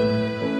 Música